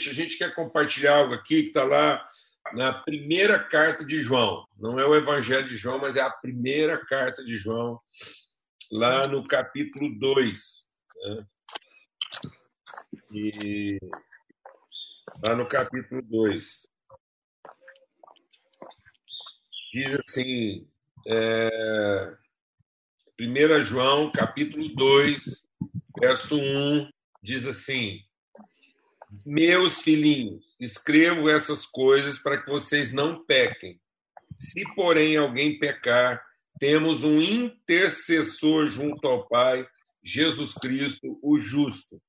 gente, a gente quer compartilhar algo aqui que está lá na primeira carta de João. Não é o Evangelho de João, mas é a primeira carta de João, lá no capítulo 2. Né? E lá no capítulo 2. Diz assim, é, 1 João, capítulo 2, verso 1, diz assim: Meus filhinhos, escrevo essas coisas para que vocês não pequem. Se, porém, alguém pecar, temos um intercessor junto ao Pai, Jesus Cristo, o justo.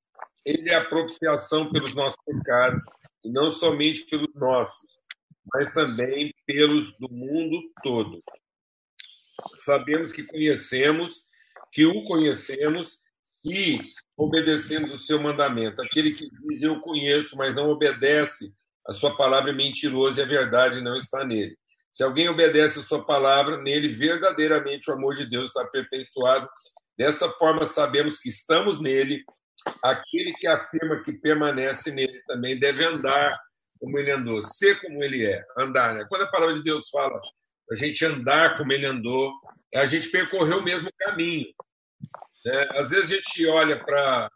Ele é a propiciação pelos nossos pecados, e não somente pelos nossos, mas também pelos do mundo todo. Sabemos que conhecemos, que o conhecemos e obedecemos o seu mandamento. Aquele que diz eu conheço, mas não obedece, a sua palavra é mentirosa e a verdade não está nele. Se alguém obedece a sua palavra, nele verdadeiramente o amor de Deus está aperfeiçoado. Dessa forma, sabemos que estamos nele. Aquele que afirma que permanece nele também deve andar como ele andou, ser como ele é, andar. Né? Quando a palavra de Deus fala a gente andar como ele andou, é a gente percorrer o mesmo caminho. Né? Às vezes a gente olha para.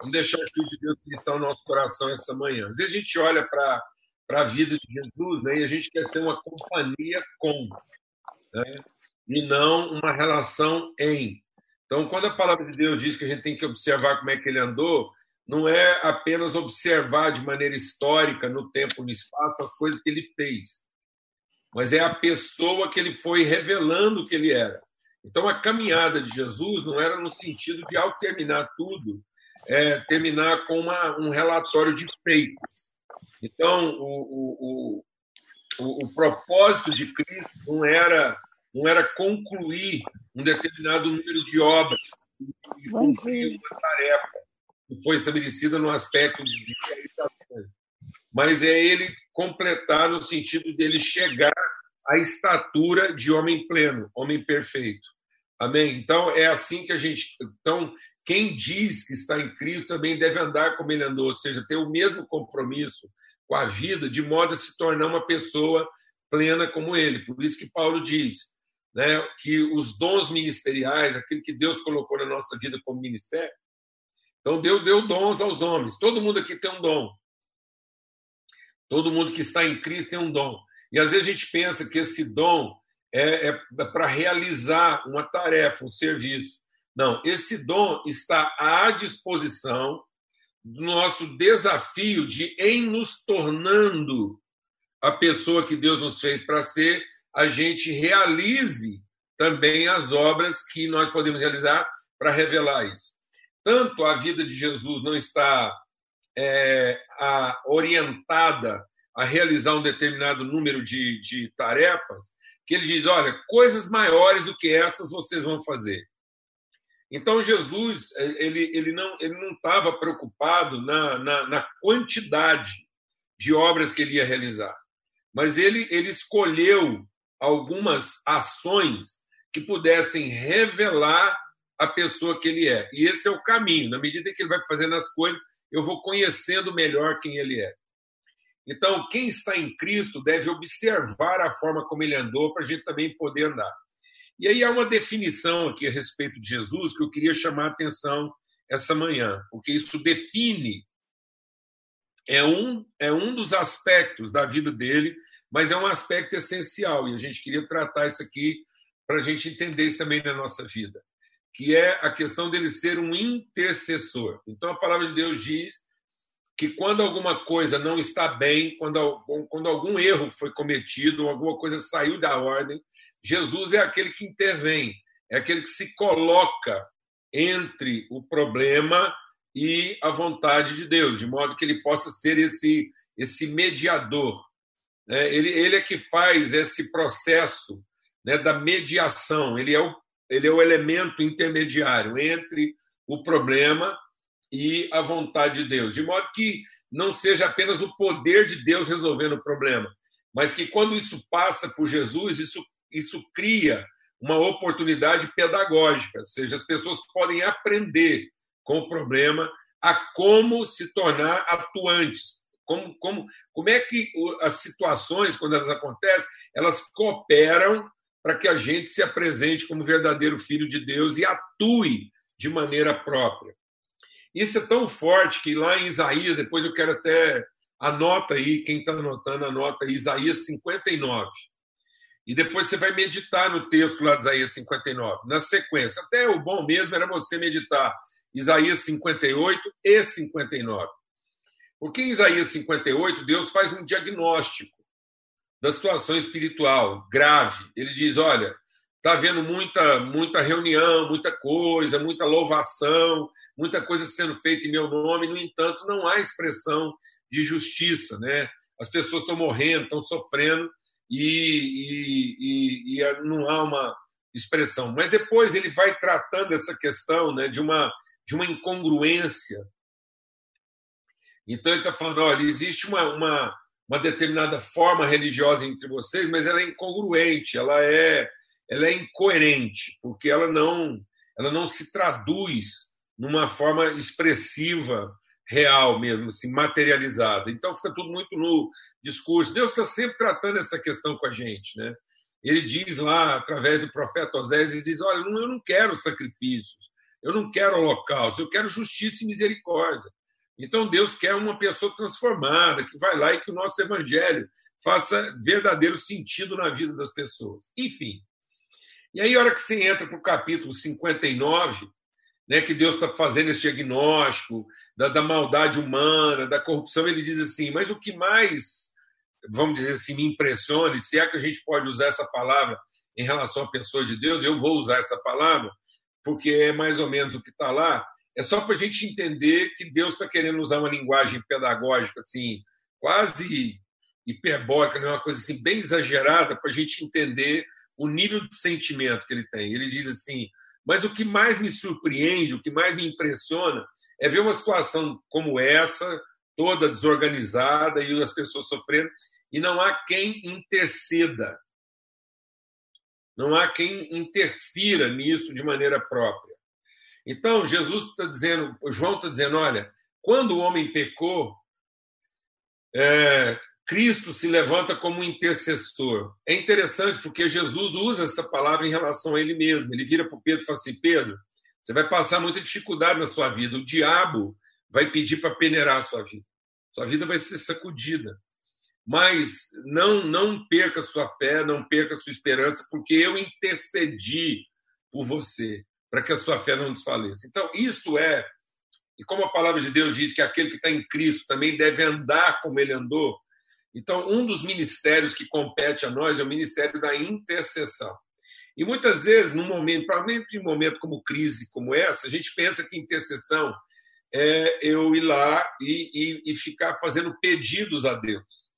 Vamos deixar o Espírito de Deus ministrar o nosso coração essa manhã. Às vezes a gente olha para a vida de Jesus né? e a gente quer ser uma companhia com, né? e não uma relação em. Então, quando a palavra de Deus diz que a gente tem que observar como é que ele andou, não é apenas observar de maneira histórica, no tempo no espaço, as coisas que ele fez, mas é a pessoa que ele foi revelando que ele era. Então, a caminhada de Jesus não era no sentido de, ao terminar tudo, é, terminar com uma, um relatório de feitos. Então, o, o, o, o, propósito de Cristo não era, não era concluir um determinado número de obras e cumprir uma tarefa que foi estabelecida no aspecto de realização, mas é ele completar no sentido dele chegar à estatura de homem pleno, homem perfeito. Amém? Então, é assim que a gente. Então, quem diz que está em Cristo também deve andar como ele andou, ou seja, ter o mesmo compromisso com a vida, de modo a se tornar uma pessoa plena como ele. Por isso que Paulo diz né, que os dons ministeriais, aquilo que Deus colocou na nossa vida como ministério, então Deus deu dons aos homens. Todo mundo aqui tem um dom. Todo mundo que está em Cristo tem um dom. E às vezes a gente pensa que esse dom é, é para realizar uma tarefa, um serviço. Não, esse dom está à disposição do nosso desafio de, em nos tornando a pessoa que Deus nos fez para ser, a gente realize também as obras que nós podemos realizar para revelar isso. Tanto a vida de Jesus não está é, a, orientada a realizar um determinado número de, de tarefas, que ele diz: olha, coisas maiores do que essas vocês vão fazer. Então Jesus ele, ele não ele não estava preocupado na, na, na, quantidade de obras que ele ia realizar, mas ele ele escolheu algumas ações que pudessem revelar a pessoa que ele é. E esse é o caminho. Na medida que ele vai fazendo as coisas, eu vou conhecendo melhor quem ele é. Então, quem está em Cristo deve observar a forma como ele andou para a gente também poder andar. E aí há uma definição aqui a respeito de Jesus que eu queria chamar a atenção essa manhã, porque isso define é um é um dos aspectos da vida dele, mas é um aspecto essencial e a gente queria tratar isso aqui para a gente entender isso também na nossa vida, que é a questão dele ser um intercessor. Então a palavra de Deus diz que quando alguma coisa não está bem, quando, quando algum erro foi cometido, alguma coisa saiu da ordem, Jesus é aquele que intervém, é aquele que se coloca entre o problema e a vontade de Deus, de modo que ele possa ser esse, esse mediador. Né? Ele, ele é que faz esse processo né, da mediação, ele é, o, ele é o elemento intermediário entre o problema e a vontade de Deus, de modo que não seja apenas o poder de Deus resolvendo o problema, mas que quando isso passa por Jesus, isso, isso cria uma oportunidade pedagógica, ou seja, as pessoas podem aprender com o problema a como se tornar atuantes, como, como, como é que as situações, quando elas acontecem, elas cooperam para que a gente se apresente como verdadeiro filho de Deus e atue de maneira própria. Isso é tão forte que lá em Isaías, depois eu quero até anota aí, quem está anotando, anota aí, Isaías 59. E depois você vai meditar no texto lá de Isaías 59, na sequência. Até o bom mesmo era você meditar Isaías 58 e 59. Porque em Isaías 58, Deus faz um diagnóstico da situação espiritual grave. Ele diz: olha, está havendo muita, muita reunião, muita coisa, muita louvação, muita coisa sendo feita em meu nome, no entanto, não há expressão de justiça. Né? As pessoas estão morrendo, estão sofrendo, e, e, e, não há uma expressão. Mas depois ele vai tratando essa questão né, de, uma, de uma incongruência. Então ele está falando: olha, existe uma, uma, uma determinada forma religiosa entre vocês, mas ela é incongruente, ela é, ela é incoerente, porque ela não, ela não se traduz numa forma expressiva real mesmo, assim, materializada. Então fica tudo muito no discurso. Deus está sempre tratando essa questão com a gente, né? Ele diz lá, através do profeta Osés, ele diz: Olha, eu não quero sacrifícios, eu não quero holocausto, eu quero justiça e misericórdia. Então Deus quer uma pessoa transformada, que vai lá e que o nosso evangelho faça verdadeiro sentido na vida das pessoas. Enfim. E aí, a hora que você entra para o capítulo 59, né, que Deus está fazendo esse diagnóstico da, da, maldade humana, da corrupção, ele diz assim: mas o que mais, vamos dizer assim, me impressiona, se é que a gente pode usar essa palavra em relação à pessoa de Deus, eu vou usar essa palavra, porque é mais ou menos o que está lá, é só para a gente entender que Deus está querendo usar uma linguagem pedagógica, assim, quase hiperbólica, né, uma coisa assim, bem exagerada, para a gente entender o nível de sentimento que ele tem. Ele diz assim mas o que mais me surpreende, o que mais me impressiona, é ver uma situação como essa, toda desorganizada e as pessoas sofrendo, e não há quem interceda. Não há quem interfira nisso de maneira própria. Então, Jesus está dizendo, João está dizendo: olha, quando o homem pecou, é, Cristo se levanta como intercessor. É interessante porque Jesus usa essa palavra em relação a ele mesmo. Ele vira para o Pedro e fala assim: Pedro, você vai passar muita dificuldade na sua vida. O diabo vai pedir para peneirar a sua vida. Sua vida vai ser sacudida. Mas não, não perca sua fé, não perca sua esperança, porque eu intercedi por você, para que a sua fé não desfaleça. Então, isso é, e como a palavra de Deus diz que aquele que está em Cristo também deve andar como ele andou, então, um dos ministérios que compete a nós é o ministério da intercessão. E muitas vezes, num momento, provavelmente em um momento como crise como essa, a gente pensa que intercessão é eu ir lá e, e, e ficar fazendo pedidos a Deus.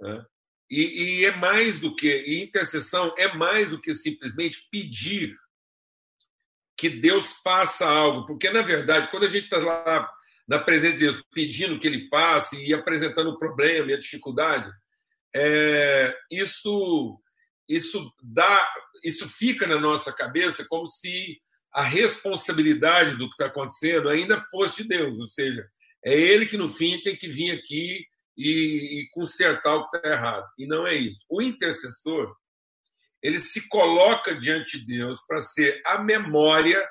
Né? E, e, é mais do que, intercessão é mais do que simplesmente pedir que Deus faça algo, porque na verdade, quando a gente está lá na presença de Deus, pedindo que ele faça e apresentando o problema e a dificuldade, é, isso, isso dá, isso fica na nossa cabeça como se a responsabilidade do que está acontecendo ainda fosse de Deus, ou seja, é Ele que no fim tem que vir aqui e, e consertar o que está errado. E não é isso. O intercessor ele se coloca diante de Deus para ser a memória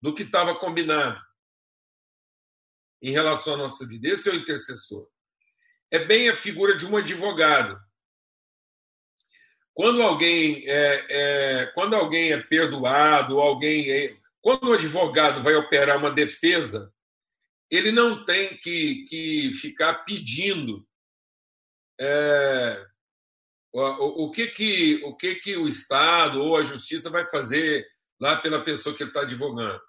do que estava combinado em relação à nossa vida. Esse é o intercessor. É bem a figura de um advogado. Quando alguém é, é quando alguém é perdoado, alguém é, quando o advogado vai operar uma defesa, ele não tem que, que ficar pedindo é, o, o, que que o que que o Estado ou a Justiça vai fazer lá pela pessoa que ele está advogando.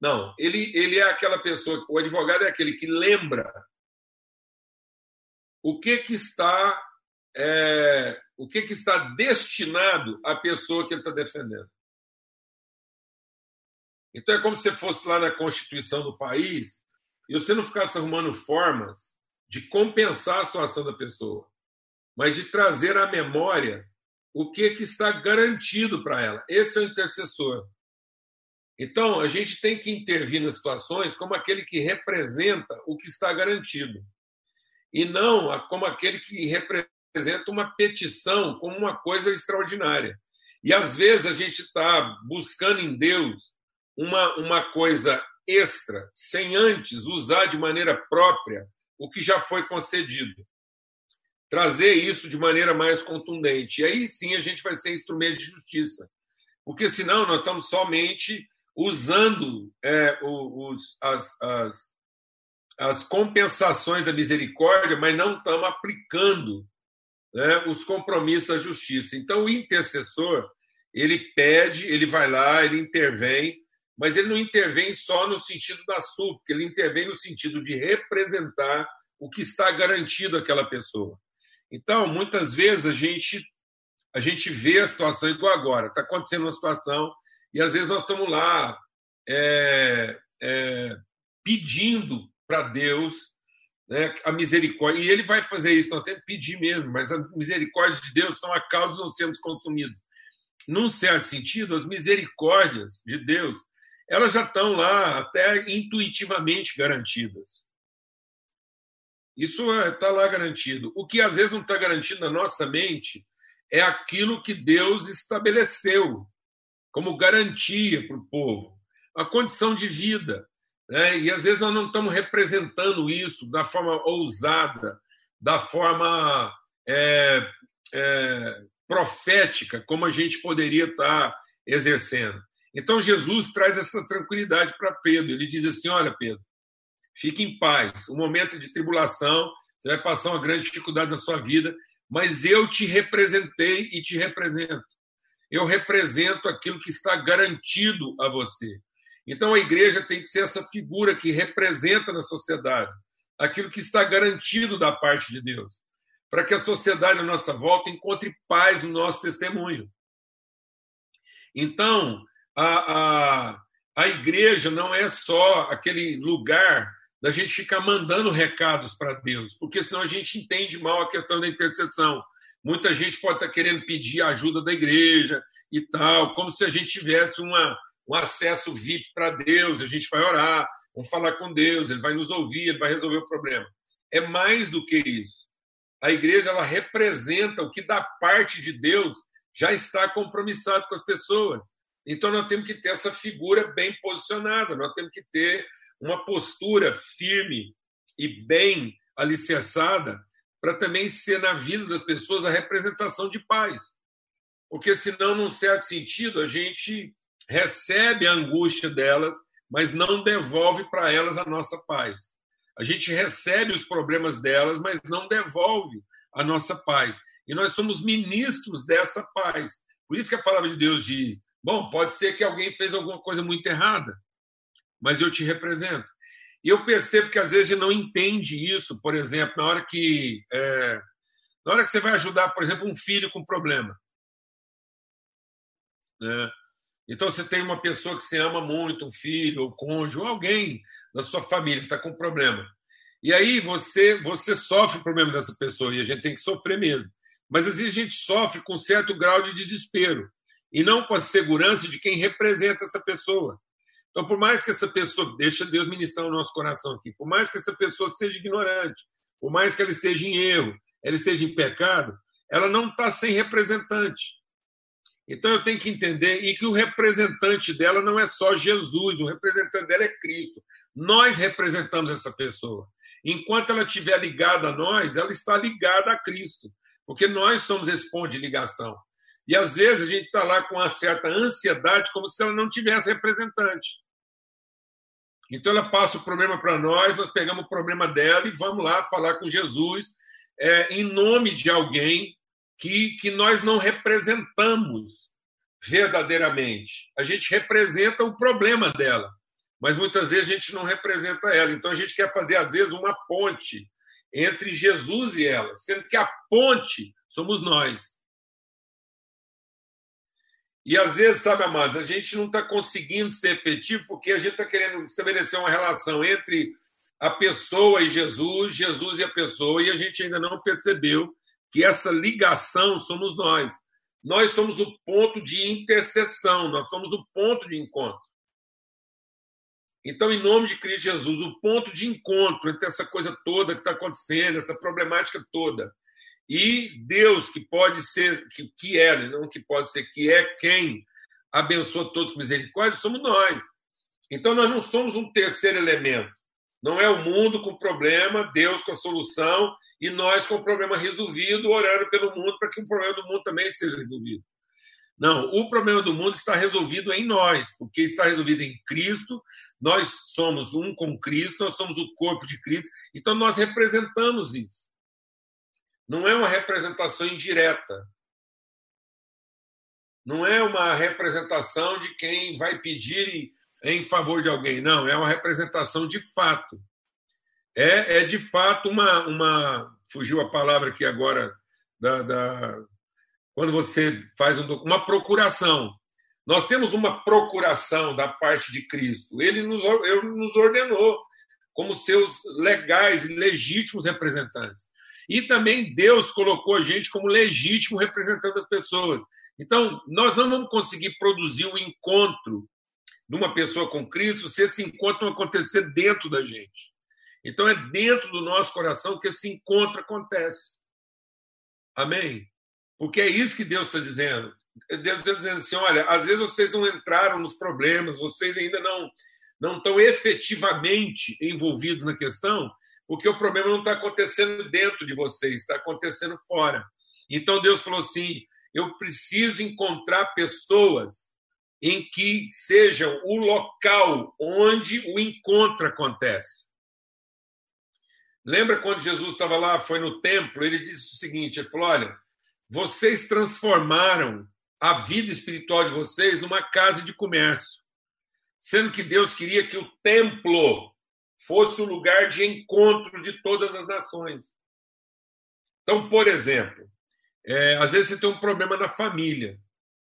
Não, ele, ele é aquela pessoa, o advogado é aquele que lembra o que, que está é, o que, que está destinado à pessoa que ele está defendendo. Então é como se fosse lá na Constituição do país e você não ficasse arrumando formas de compensar a situação da pessoa, mas de trazer à memória o que, que está garantido para ela. Esse é o intercessor. Então, a gente tem que intervir nas situações como aquele que representa o que está garantido, e não como aquele que representa uma petição, como uma coisa extraordinária. E às vezes a gente está buscando em Deus uma, uma coisa extra, sem antes usar de maneira própria o que já foi concedido. Trazer isso de maneira mais contundente. E aí sim a gente vai ser instrumento de justiça. Porque senão nós estamos somente usando é, os, as, as, as compensações da misericórdia, mas não estamos aplicando né, os compromissos da justiça. Então, o intercessor, ele pede, ele vai lá, ele intervém, mas ele não intervém só no sentido da súplica, ele intervém no sentido de representar o que está garantido àquela pessoa. Então, muitas vezes a gente a gente vê a situação igual agora, está acontecendo uma situação e às vezes nós estamos lá é, é, pedindo para Deus né, a misericórdia. E ele vai fazer isso, nós temos que pedir mesmo, mas as misericórdias de Deus são a causa de não sermos consumidos. Num certo sentido, as misericórdias de Deus elas já estão lá até intuitivamente garantidas. Isso está é, lá garantido. O que às vezes não está garantido na nossa mente é aquilo que Deus estabeleceu como garantia para o povo, a condição de vida. Né? E às vezes nós não estamos representando isso da forma ousada, da forma é, é, profética, como a gente poderia estar exercendo. Então Jesus traz essa tranquilidade para Pedro. Ele diz assim: Olha, Pedro, fique em paz. Um momento de tribulação, você vai passar uma grande dificuldade na sua vida, mas eu te representei e te represento eu represento aquilo que está garantido a você. Então a igreja tem que ser essa figura que representa na sociedade aquilo que está garantido da parte de Deus, para que a sociedade à nossa volta encontre paz no nosso testemunho. Então, a, a, a igreja não é só aquele lugar da gente ficar mandando recados para Deus, porque senão a gente entende mal a questão da intercessão. Muita gente pode estar querendo pedir ajuda da igreja e tal, como se a gente tivesse uma, um acesso VIP para Deus, a gente vai orar, vamos falar com Deus, ele vai nos ouvir, ele vai resolver o problema. É mais do que isso. A igreja ela representa o que da parte de Deus já está compromissado com as pessoas. Então nós temos que ter essa figura bem posicionada, nós temos que ter uma postura firme e bem alicerçada para também ser na vida das pessoas a representação de paz. Porque senão, num certo sentido, a gente recebe a angústia delas, mas não devolve para elas a nossa paz. A gente recebe os problemas delas, mas não devolve a nossa paz. E nós somos ministros dessa paz. Por isso que a palavra de Deus diz: bom, pode ser que alguém fez alguma coisa muito errada, mas eu te represento. E eu percebo que às vezes não entende isso, por exemplo, na hora que é, na hora que você vai ajudar, por exemplo, um filho com problema. Né? Então você tem uma pessoa que você ama muito, um filho, ou cônjuge, ou alguém da sua família que está com problema. E aí você você sofre o problema dessa pessoa, e a gente tem que sofrer mesmo. Mas às vezes a gente sofre com um certo grau de desespero, e não com a segurança de quem representa essa pessoa. Então, por mais que essa pessoa, deixa Deus ministrar o nosso coração aqui, por mais que essa pessoa seja ignorante, por mais que ela esteja em erro, ela esteja em pecado, ela não está sem representante. Então eu tenho que entender e que o representante dela não é só Jesus, o representante dela é Cristo. Nós representamos essa pessoa. Enquanto ela estiver ligada a nós, ela está ligada a Cristo, porque nós somos esse ponto de ligação. E às vezes a gente está lá com uma certa ansiedade, como se ela não tivesse representante. Então ela passa o problema para nós, nós pegamos o problema dela e vamos lá falar com Jesus é, em nome de alguém que, que nós não representamos verdadeiramente. A gente representa o problema dela, mas muitas vezes a gente não representa ela. Então a gente quer fazer, às vezes, uma ponte entre Jesus e ela, sendo que a ponte somos nós. E às vezes, sabe, amados, a gente não está conseguindo ser efetivo porque a gente está querendo estabelecer uma relação entre a pessoa e Jesus, Jesus e a pessoa, e a gente ainda não percebeu que essa ligação somos nós. Nós somos o ponto de interseção, nós somos o ponto de encontro. Então, em nome de Cristo Jesus, o ponto de encontro entre essa coisa toda que está acontecendo, essa problemática toda, e Deus, que pode ser, que, que é, né? não que pode ser, que é quem abençoa todos com misericórdia, somos nós. Então, nós não somos um terceiro elemento. Não é o mundo com problema, Deus com a solução e nós com o problema resolvido, orando pelo mundo para que o problema do mundo também seja resolvido. Não, o problema do mundo está resolvido em nós, porque está resolvido em Cristo. Nós somos um com Cristo, nós somos o corpo de Cristo, então nós representamos isso. Não é uma representação indireta. Não é uma representação de quem vai pedir em favor de alguém. Não, é uma representação de fato. É, é de fato uma, uma. Fugiu a palavra aqui agora, da, da quando você faz um, uma procuração. Nós temos uma procuração da parte de Cristo. Ele nos, ele nos ordenou como seus legais e legítimos representantes. E também Deus colocou a gente como legítimo representante das pessoas. Então, nós não vamos conseguir produzir o um encontro de uma pessoa com Cristo se esse encontro não acontecer dentro da gente. Então é dentro do nosso coração que esse encontro acontece. Amém? Porque é isso que Deus está dizendo. Deus está dizendo assim: olha, às vezes vocês não entraram nos problemas, vocês ainda não, não estão efetivamente envolvidos na questão, porque o problema não está acontecendo dentro de vocês, está acontecendo fora. Então Deus falou assim: eu preciso encontrar pessoas em que seja o local onde o encontro acontece. Lembra quando Jesus estava lá, foi no templo, ele disse o seguinte: ele falou, olha, vocês transformaram a vida espiritual de vocês numa casa de comércio, sendo que Deus queria que o templo fosse o lugar de encontro de todas as nações. Então, por exemplo, é, às vezes você tem um problema na família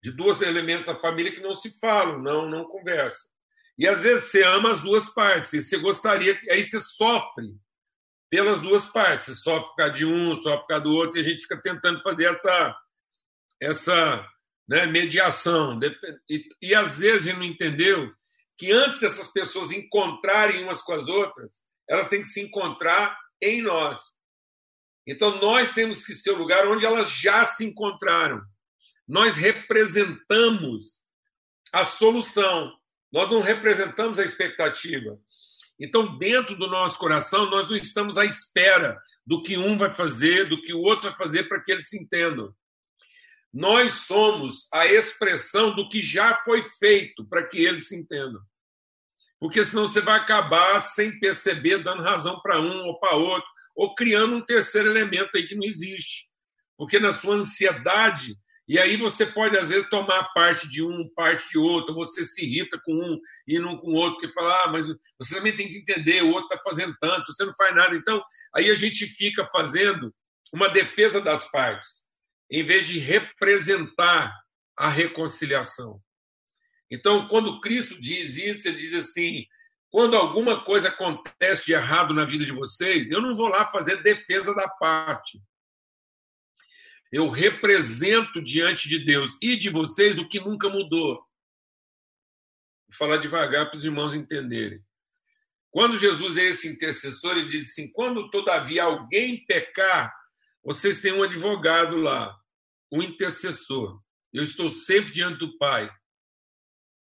de dois elementos da família que não se falam, não, não conversam. E às vezes você ama as duas partes, e você gostaria, aí você sofre pelas duas partes, você sofre por causa de um, sofre por causa do outro, e a gente fica tentando fazer essa, essa né, mediação. E, e às vezes a gente não entendeu que antes dessas pessoas encontrarem umas com as outras, elas têm que se encontrar em nós. Então nós temos que ser o lugar onde elas já se encontraram nós representamos a solução, nós não representamos a expectativa. Então, dentro do nosso coração, nós não estamos à espera do que um vai fazer, do que o outro vai fazer para que eles se entendam. Nós somos a expressão do que já foi feito para que eles se entendam. Porque senão você vai acabar sem perceber, dando razão para um ou para outro, ou criando um terceiro elemento aí que não existe. Porque na sua ansiedade e aí você pode, às vezes, tomar parte de um, parte de outro, você se irrita com um e não com o outro, que fala, ah, mas você também tem que entender, o outro está fazendo tanto, você não faz nada. Então, aí a gente fica fazendo uma defesa das partes, em vez de representar a reconciliação. Então, quando Cristo diz isso, ele diz assim: quando alguma coisa acontece de errado na vida de vocês, eu não vou lá fazer defesa da parte eu represento diante de Deus e de vocês o que nunca mudou. Vou falar devagar para os irmãos entenderem. Quando Jesus é esse intercessor, ele diz assim: quando todavia alguém pecar, vocês têm um advogado lá, um intercessor. Eu estou sempre diante do Pai.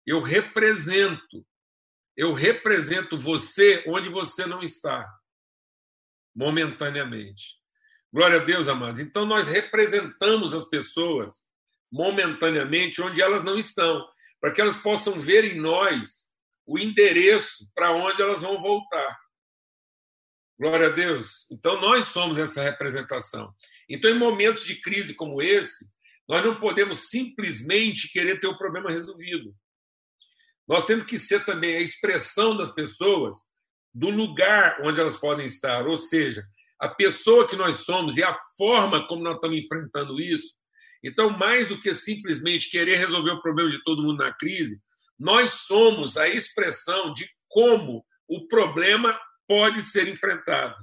Eu represento, eu represento você onde você não está, momentaneamente. Glória a Deus, amados. Então, nós representamos as pessoas momentaneamente onde elas não estão, para que elas possam ver em nós o endereço para onde elas vão voltar. Glória a Deus. Então, nós somos essa representação. Então, em momentos de crise como esse, nós não podemos simplesmente querer ter o problema resolvido. Nós temos que ser também a expressão das pessoas do lugar onde elas podem estar, ou seja, a pessoa que nós somos e a forma como nós estamos enfrentando isso. Então, mais do que simplesmente querer resolver o problema de todo mundo na crise, nós somos a expressão de como o problema pode ser enfrentado.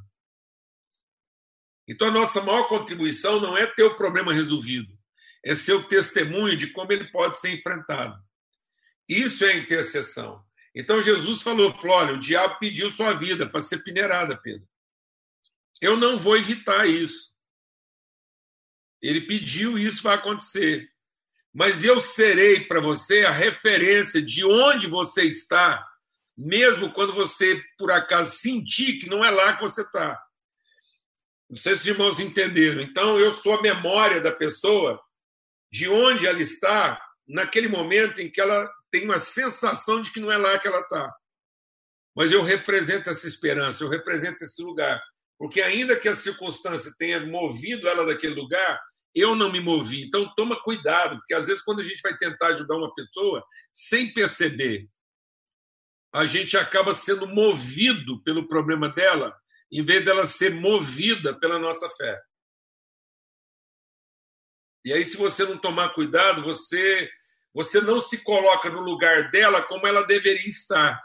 Então, a nossa maior contribuição não é ter o problema resolvido, é ser o testemunho de como ele pode ser enfrentado. Isso é intercessão. Então Jesus falou: olha, o diabo pediu sua vida para ser peneirada, Pedro. Eu não vou evitar isso. Ele pediu, isso vai acontecer. Mas eu serei para você a referência de onde você está, mesmo quando você, por acaso, sentir que não é lá que você está. Não sei se os irmãos entenderam. Então, eu sou a memória da pessoa de onde ela está naquele momento em que ela tem uma sensação de que não é lá que ela está. Mas eu represento essa esperança, eu represento esse lugar. Porque, ainda que a circunstância tenha movido ela daquele lugar, eu não me movi. Então, toma cuidado, porque às vezes, quando a gente vai tentar ajudar uma pessoa, sem perceber, a gente acaba sendo movido pelo problema dela em vez dela ser movida pela nossa fé. E aí, se você não tomar cuidado, você, você não se coloca no lugar dela como ela deveria estar.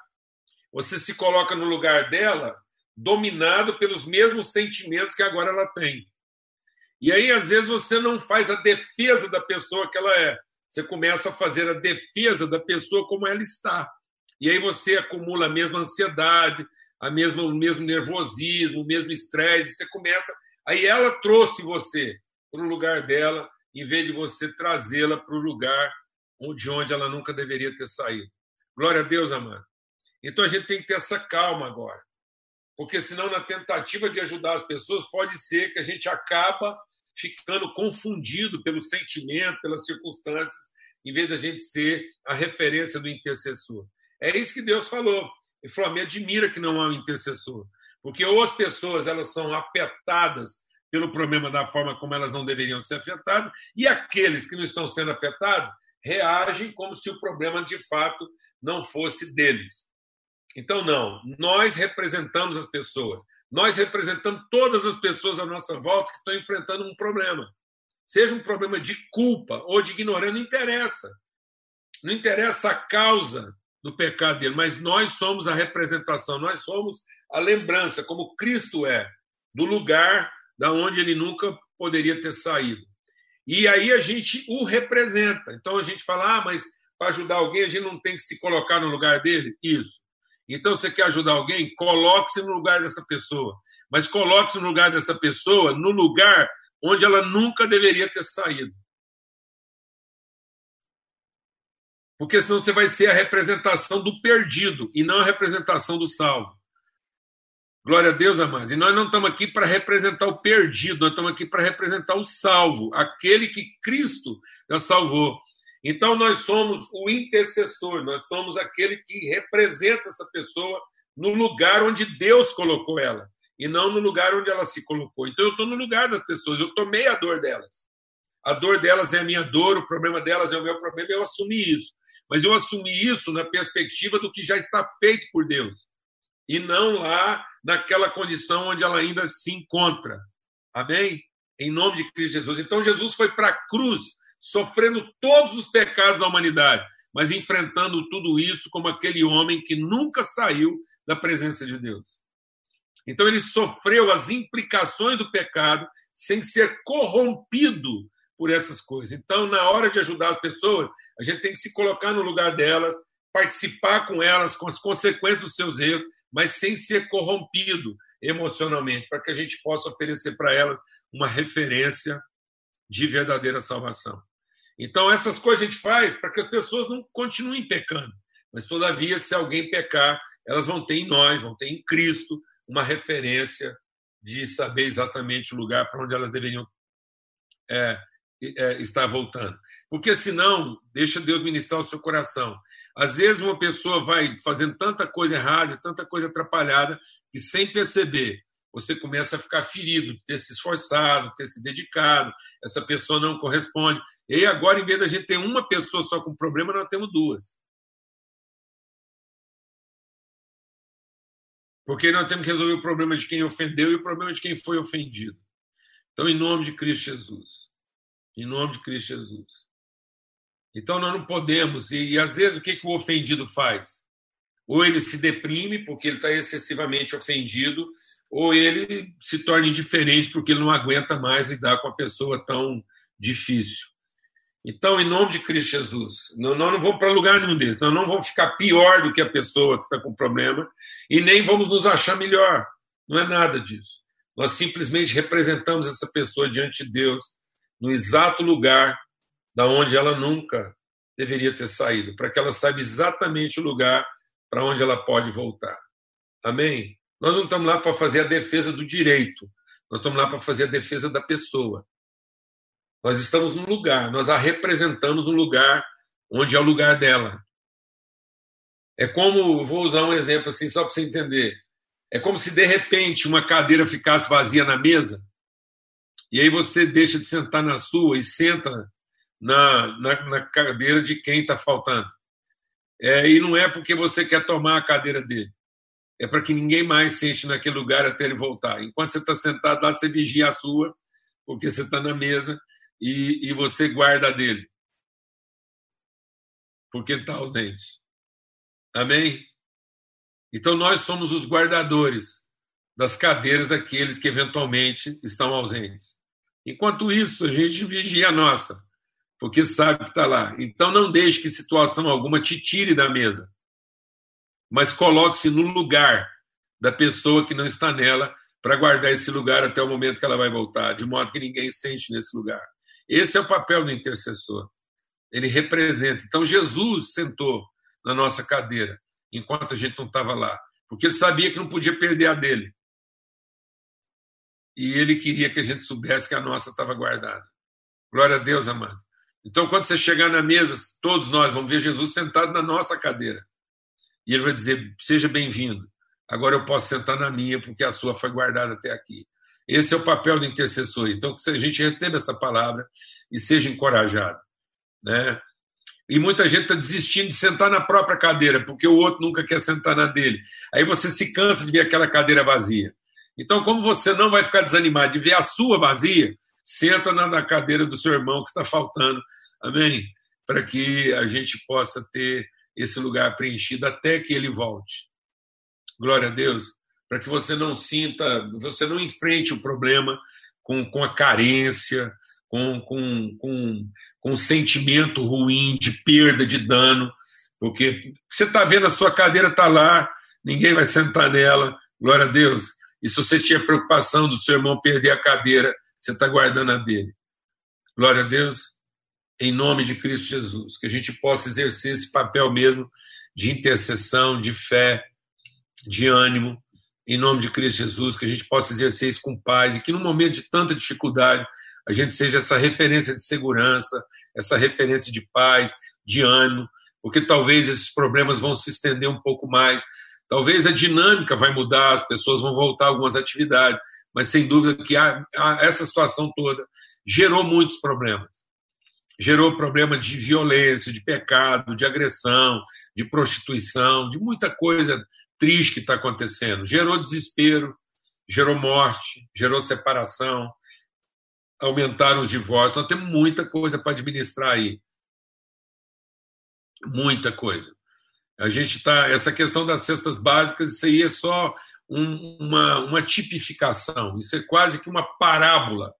Você se coloca no lugar dela dominado pelos mesmos sentimentos que agora ela tem. E aí, às vezes, você não faz a defesa da pessoa que ela é. Você começa a fazer a defesa da pessoa como ela está. E aí você acumula a mesma ansiedade, a mesma, o mesmo nervosismo, o mesmo estresse, você começa. Aí ela trouxe você para o lugar dela, em vez de você trazê-la para o lugar de onde ela nunca deveria ter saído. Glória a Deus, amado. Então a gente tem que ter essa calma agora. Porque senão, na tentativa de ajudar as pessoas, pode ser que a gente acaba ficando confundido pelo sentimento, pelas circunstâncias, em vez da gente ser a referência do intercessor. É isso que Deus falou. Ele falou: me admira que não há um intercessor. Porque ou as pessoas elas são afetadas pelo problema da forma como elas não deveriam ser afetadas, e aqueles que não estão sendo afetados reagem como se o problema de fato não fosse deles. Então, não, nós representamos as pessoas, nós representamos todas as pessoas à nossa volta que estão enfrentando um problema. Seja um problema de culpa ou de ignorância, não interessa. Não interessa a causa do pecado dele, mas nós somos a representação, nós somos a lembrança, como Cristo é, do lugar da onde ele nunca poderia ter saído. E aí a gente o representa. Então a gente fala, ah, mas para ajudar alguém a gente não tem que se colocar no lugar dele? Isso. Então você quer ajudar alguém? Coloque-se no lugar dessa pessoa. Mas coloque-se no lugar dessa pessoa, no lugar onde ela nunca deveria ter saído. Porque senão você vai ser a representação do perdido e não a representação do salvo. Glória a Deus, amados. E nós não estamos aqui para representar o perdido, nós estamos aqui para representar o salvo, aquele que Cristo já salvou. Então nós somos o intercessor, nós somos aquele que representa essa pessoa no lugar onde Deus colocou ela e não no lugar onde ela se colocou. Então eu estou no lugar das pessoas, eu tomei a dor delas. A dor delas é a minha dor, o problema delas é o meu problema, eu assumi isso. Mas eu assumi isso na perspectiva do que já está feito por Deus. E não lá naquela condição onde ela ainda se encontra. Amém? Em nome de Cristo Jesus. Então Jesus foi para a cruz, sofrendo todos os pecados da humanidade, mas enfrentando tudo isso como aquele homem que nunca saiu da presença de Deus. Então ele sofreu as implicações do pecado sem ser corrompido por essas coisas. Então, na hora de ajudar as pessoas, a gente tem que se colocar no lugar delas, participar com elas, com as consequências dos seus erros, mas sem ser corrompido emocionalmente, para que a gente possa oferecer para elas uma referência de verdadeira salvação. Então, essas coisas a gente faz para que as pessoas não continuem pecando. Mas, todavia, se alguém pecar, elas vão ter em nós, vão ter em Cristo, uma referência de saber exatamente o lugar para onde elas deveriam é, está voltando. Porque senão, deixa Deus ministrar o seu coração. Às vezes uma pessoa vai fazendo tanta coisa errada, tanta coisa atrapalhada, que sem perceber, você começa a ficar ferido, de ter se esforçado, ter se dedicado, essa pessoa não corresponde. E agora, em vez da gente ter uma pessoa só com problema, nós temos duas. Porque nós temos que resolver o problema de quem ofendeu e o problema de quem foi ofendido. Então, em nome de Cristo Jesus em nome de Cristo Jesus. Então nós não podemos, e, e às vezes o que, que o ofendido faz? Ou ele se deprime porque ele está excessivamente ofendido, ou ele se torna indiferente porque ele não aguenta mais lidar com a pessoa tão difícil. Então, em nome de Cristo Jesus, nós não vamos para lugar nenhum deles, nós não vamos ficar pior do que a pessoa que está com problema e nem vamos nos achar melhor. Não é nada disso. Nós simplesmente representamos essa pessoa diante de Deus no exato lugar da onde ela nunca deveria ter saído, para que ela saiba exatamente o lugar para onde ela pode voltar. Amém? Nós não estamos lá para fazer a defesa do direito, nós estamos lá para fazer a defesa da pessoa. Nós estamos no lugar, nós a representamos no lugar onde é o lugar dela. É como, vou usar um exemplo assim só para você entender. É como se de repente uma cadeira ficasse vazia na mesa e aí você deixa de sentar na sua e senta na, na, na cadeira de quem está faltando. É, e não é porque você quer tomar a cadeira dele. É para que ninguém mais sente naquele lugar até ele voltar. Enquanto você está sentado lá, você vigia a sua, porque você está na mesa e, e você guarda dele. Porque ele está ausente. Amém? Então nós somos os guardadores das cadeiras daqueles que eventualmente estão ausentes. Enquanto isso, a gente vigia a nossa, porque sabe que está lá. Então não deixe que situação alguma te tire da mesa, mas coloque-se no lugar da pessoa que não está nela para guardar esse lugar até o momento que ela vai voltar, de modo que ninguém sente nesse lugar. Esse é o papel do intercessor. Ele representa. Então, Jesus sentou na nossa cadeira enquanto a gente não estava lá, porque ele sabia que não podia perder a dele. E ele queria que a gente soubesse que a nossa estava guardada. Glória a Deus, amado. Então, quando você chegar na mesa, todos nós vamos ver Jesus sentado na nossa cadeira. E ele vai dizer: Seja bem-vindo. Agora eu posso sentar na minha, porque a sua foi guardada até aqui. Esse é o papel do intercessor. Então, que a gente receba essa palavra e seja encorajado. Né? E muita gente está desistindo de sentar na própria cadeira, porque o outro nunca quer sentar na dele. Aí você se cansa de ver aquela cadeira vazia. Então, como você não vai ficar desanimado de ver a sua vazia, senta na cadeira do seu irmão que está faltando. Amém? Para que a gente possa ter esse lugar preenchido até que ele volte. Glória a Deus para que você não sinta, você não enfrente o problema com, com a carência, com, com, com, com um sentimento ruim de perda, de dano, porque você está vendo a sua cadeira está lá, ninguém vai sentar nela, glória a Deus. E se você tinha preocupação do seu irmão perder a cadeira, você está guardando a dele. Glória a Deus, em nome de Cristo Jesus, que a gente possa exercer esse papel mesmo de intercessão, de fé, de ânimo, em nome de Cristo Jesus, que a gente possa exercer isso com paz. E que no momento de tanta dificuldade a gente seja essa referência de segurança, essa referência de paz, de ânimo, porque talvez esses problemas vão se estender um pouco mais, talvez a dinâmica vai mudar, as pessoas vão voltar a algumas atividades, mas sem dúvida que há, há essa situação toda gerou muitos problemas. Gerou problema de violência, de pecado, de agressão, de prostituição, de muita coisa triste que está acontecendo. Gerou desespero, gerou morte, gerou separação, aumentaram os divórcios. Nós temos muita coisa para administrar aí. Muita coisa. A gente está. Essa questão das cestas básicas, isso aí é só um, uma, uma tipificação, isso é quase que uma parábola.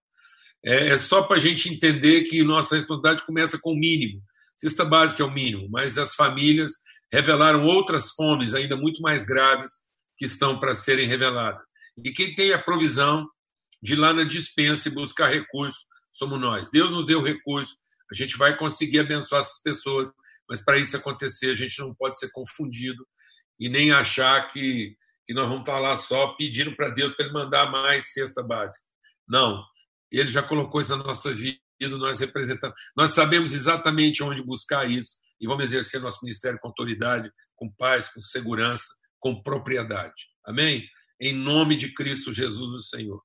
É, é só para a gente entender que nossa responsabilidade começa com o mínimo. Cesta básica é o mínimo, mas as famílias revelaram outras fomes ainda muito mais graves que estão para serem reveladas. E quem tem a provisão de ir lá na dispensa e buscar recursos somos nós. Deus nos deu recursos, a gente vai conseguir abençoar essas pessoas, mas para isso acontecer, a gente não pode ser confundido e nem achar que, que nós vamos estar lá só pedindo para Deus para Ele mandar mais cesta básica. Não. Ele já colocou isso na nossa vida, nós representamos. Nós sabemos exatamente onde buscar isso e vamos exercer nosso ministério com autoridade, com paz, com segurança, com propriedade. Amém? Em nome de Cristo Jesus, o Senhor.